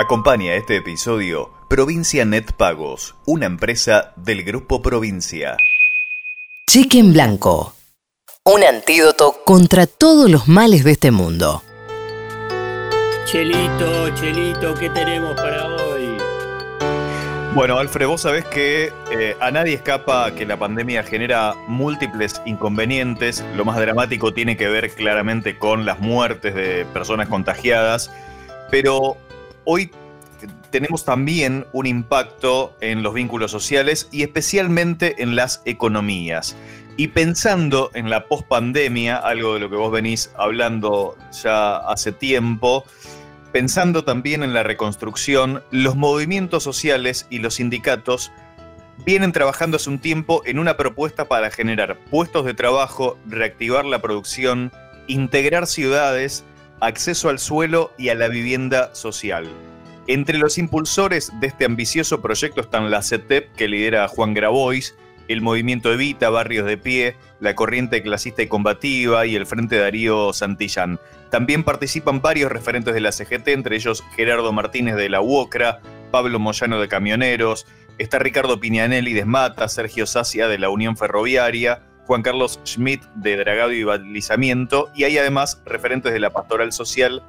Acompaña este episodio Provincia Net Pagos, una empresa del Grupo Provincia. Cheque en blanco. Un antídoto contra todos los males de este mundo. Chelito, Chelito, ¿qué tenemos para hoy? Bueno, Alfred, vos sabés que eh, a nadie escapa que la pandemia genera múltiples inconvenientes. Lo más dramático tiene que ver claramente con las muertes de personas contagiadas, pero hoy tenemos también un impacto en los vínculos sociales y especialmente en las economías. Y pensando en la pospandemia, algo de lo que vos venís hablando ya hace tiempo, pensando también en la reconstrucción, los movimientos sociales y los sindicatos vienen trabajando hace un tiempo en una propuesta para generar puestos de trabajo, reactivar la producción, integrar ciudades, acceso al suelo y a la vivienda social. Entre los impulsores de este ambicioso proyecto están la CETEP, que lidera Juan Grabois, el Movimiento Evita, Barrios de Pie, la Corriente Clasista y Combativa y el Frente Darío Santillán. También participan varios referentes de la CGT, entre ellos Gerardo Martínez de la UOCRA, Pablo Moyano de Camioneros, está Ricardo Piñanelli de Esmata, Sergio Sacia de la Unión Ferroviaria, Juan Carlos Schmidt de Dragado y Balizamiento, y hay además referentes de la Pastoral Social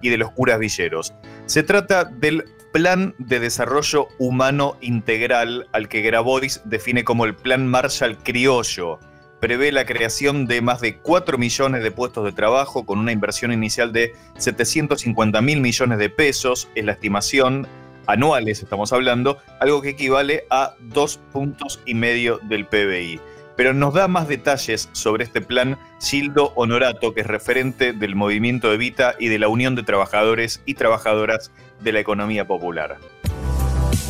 y de los curas villeros. Se trata del Plan de Desarrollo Humano Integral al que Grabois define como el Plan Marshall Criollo. Prevé la creación de más de 4 millones de puestos de trabajo con una inversión inicial de 750 mil millones de pesos, es la estimación anuales, estamos hablando, algo que equivale a dos puntos y medio del PBI pero nos da más detalles sobre este plan Gildo Honorato, que es referente del movimiento Evita y de la Unión de Trabajadores y Trabajadoras de la Economía Popular.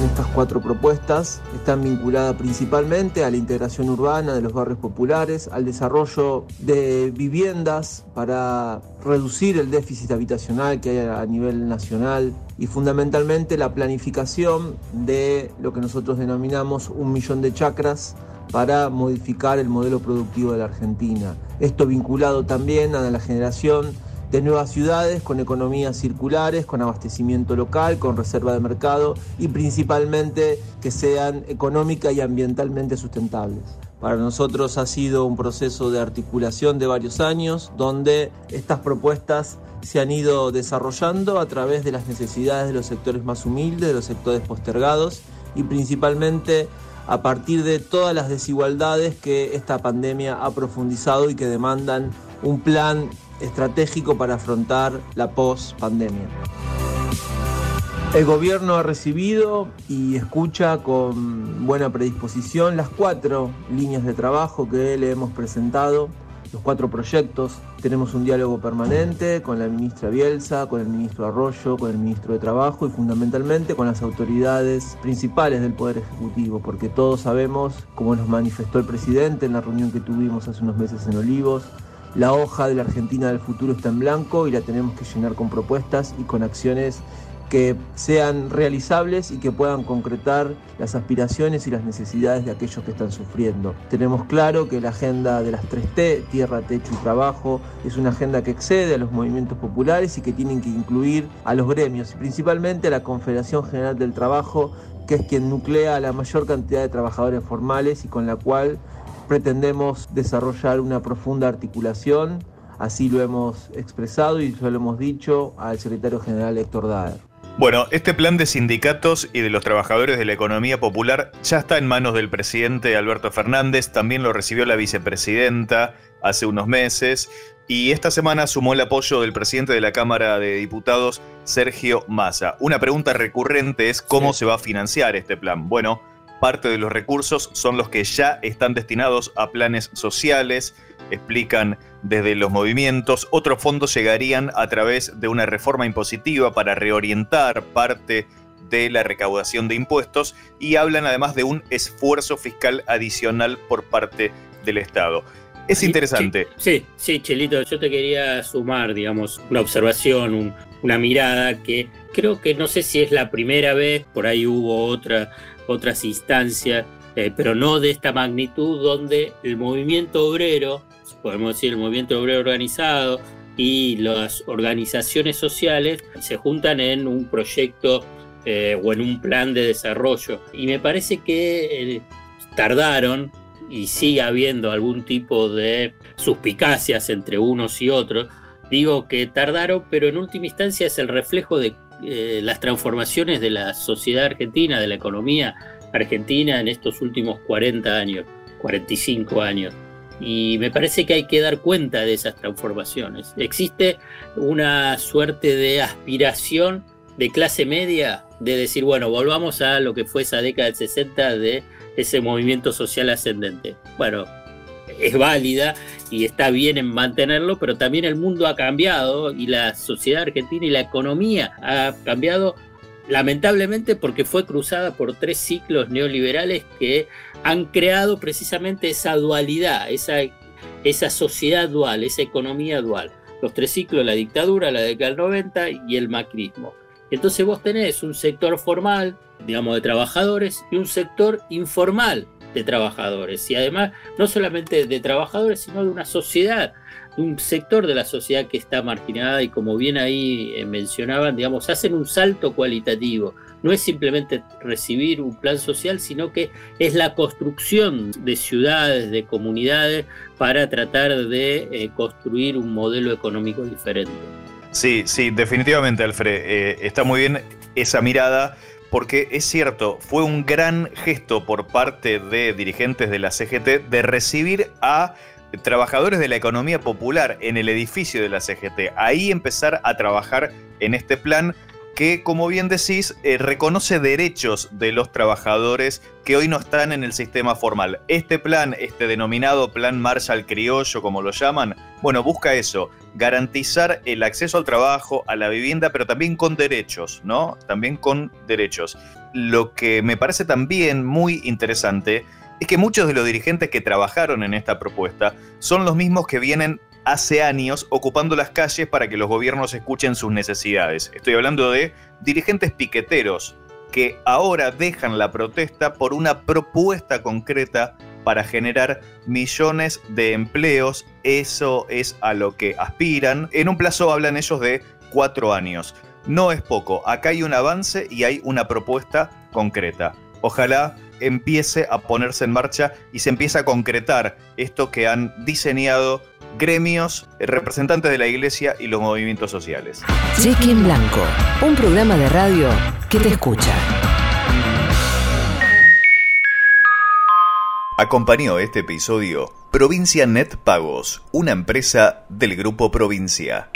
Estas cuatro propuestas están vinculadas principalmente a la integración urbana de los barrios populares, al desarrollo de viviendas para reducir el déficit habitacional que hay a nivel nacional y fundamentalmente la planificación de lo que nosotros denominamos un millón de chacras para modificar el modelo productivo de la Argentina. Esto vinculado también a la generación de nuevas ciudades con economías circulares, con abastecimiento local, con reserva de mercado y principalmente que sean económica y ambientalmente sustentables. Para nosotros ha sido un proceso de articulación de varios años donde estas propuestas se han ido desarrollando a través de las necesidades de los sectores más humildes, de los sectores postergados y principalmente a partir de todas las desigualdades que esta pandemia ha profundizado y que demandan un plan estratégico para afrontar la post-pandemia. El gobierno ha recibido y escucha con buena predisposición las cuatro líneas de trabajo que le hemos presentado los cuatro proyectos. Tenemos un diálogo permanente con la ministra Bielsa, con el ministro Arroyo, con el ministro de Trabajo y fundamentalmente con las autoridades principales del Poder Ejecutivo, porque todos sabemos, como nos manifestó el presidente en la reunión que tuvimos hace unos meses en Olivos, la hoja de la Argentina del futuro está en blanco y la tenemos que llenar con propuestas y con acciones que sean realizables y que puedan concretar las aspiraciones y las necesidades de aquellos que están sufriendo. Tenemos claro que la agenda de las 3T, tierra, techo y trabajo, es una agenda que excede a los movimientos populares y que tienen que incluir a los gremios, principalmente a la Confederación General del Trabajo, que es quien nuclea a la mayor cantidad de trabajadores formales y con la cual pretendemos desarrollar una profunda articulación. Así lo hemos expresado y lo hemos dicho al secretario general Héctor Daer. Bueno, este plan de sindicatos y de los trabajadores de la economía popular ya está en manos del presidente Alberto Fernández, también lo recibió la vicepresidenta hace unos meses y esta semana sumó el apoyo del presidente de la Cámara de Diputados, Sergio Massa. Una pregunta recurrente es cómo se va a financiar este plan. Bueno, parte de los recursos son los que ya están destinados a planes sociales, explican desde los movimientos. Otros fondos llegarían a través de una reforma impositiva para reorientar parte de la recaudación de impuestos y hablan además de un esfuerzo fiscal adicional por parte del Estado. Es interesante. Sí, sí, Chelito, yo te quería sumar, digamos, una observación, una mirada que creo que no sé si es la primera vez, por ahí hubo otra, otras instancias, eh, pero no de esta magnitud, donde el movimiento obrero podemos decir el movimiento obrero organizado, y las organizaciones sociales se juntan en un proyecto eh, o en un plan de desarrollo. Y me parece que eh, tardaron y sigue habiendo algún tipo de suspicacias entre unos y otros. Digo que tardaron, pero en última instancia es el reflejo de eh, las transformaciones de la sociedad argentina, de la economía argentina en estos últimos 40 años, 45 años. Y me parece que hay que dar cuenta de esas transformaciones. Existe una suerte de aspiración de clase media de decir, bueno, volvamos a lo que fue esa década del 60 de ese movimiento social ascendente. Bueno, es válida y está bien en mantenerlo, pero también el mundo ha cambiado y la sociedad argentina y la economía ha cambiado lamentablemente porque fue cruzada por tres ciclos neoliberales que han creado precisamente esa dualidad, esa, sociedad dual, esa economía dual. Los tres ciclos, la dictadura, la década del 90 y el macrismo. Entonces vos tenés un sector formal, digamos, de trabajadores y un sector informal de trabajadores. Y además, no solamente de trabajadores, sino de una sociedad un sector de la sociedad que está marginada y como bien ahí eh, mencionaban, digamos, hacen un salto cualitativo. No es simplemente recibir un plan social, sino que es la construcción de ciudades, de comunidades, para tratar de eh, construir un modelo económico diferente. Sí, sí, definitivamente, Alfred. Eh, está muy bien esa mirada porque es cierto, fue un gran gesto por parte de dirigentes de la CGT de recibir a trabajadores de la economía popular en el edificio de la CGT. Ahí empezar a trabajar en este plan que, como bien decís, eh, reconoce derechos de los trabajadores que hoy no están en el sistema formal. Este plan, este denominado Plan Marshall Criollo, como lo llaman, bueno, busca eso, garantizar el acceso al trabajo, a la vivienda, pero también con derechos, ¿no? También con derechos. Lo que me parece también muy interesante es que muchos de los dirigentes que trabajaron en esta propuesta son los mismos que vienen hace años ocupando las calles para que los gobiernos escuchen sus necesidades. Estoy hablando de dirigentes piqueteros que ahora dejan la protesta por una propuesta concreta para generar millones de empleos. Eso es a lo que aspiran. En un plazo hablan ellos de cuatro años. No es poco. Acá hay un avance y hay una propuesta concreta. Ojalá empiece a ponerse en marcha y se empiece a concretar esto que han diseñado gremios, representantes de la iglesia y los movimientos sociales. Cheque en Blanco, un programa de radio que te escucha. Acompañó este episodio Provincia Net Pagos, una empresa del Grupo Provincia.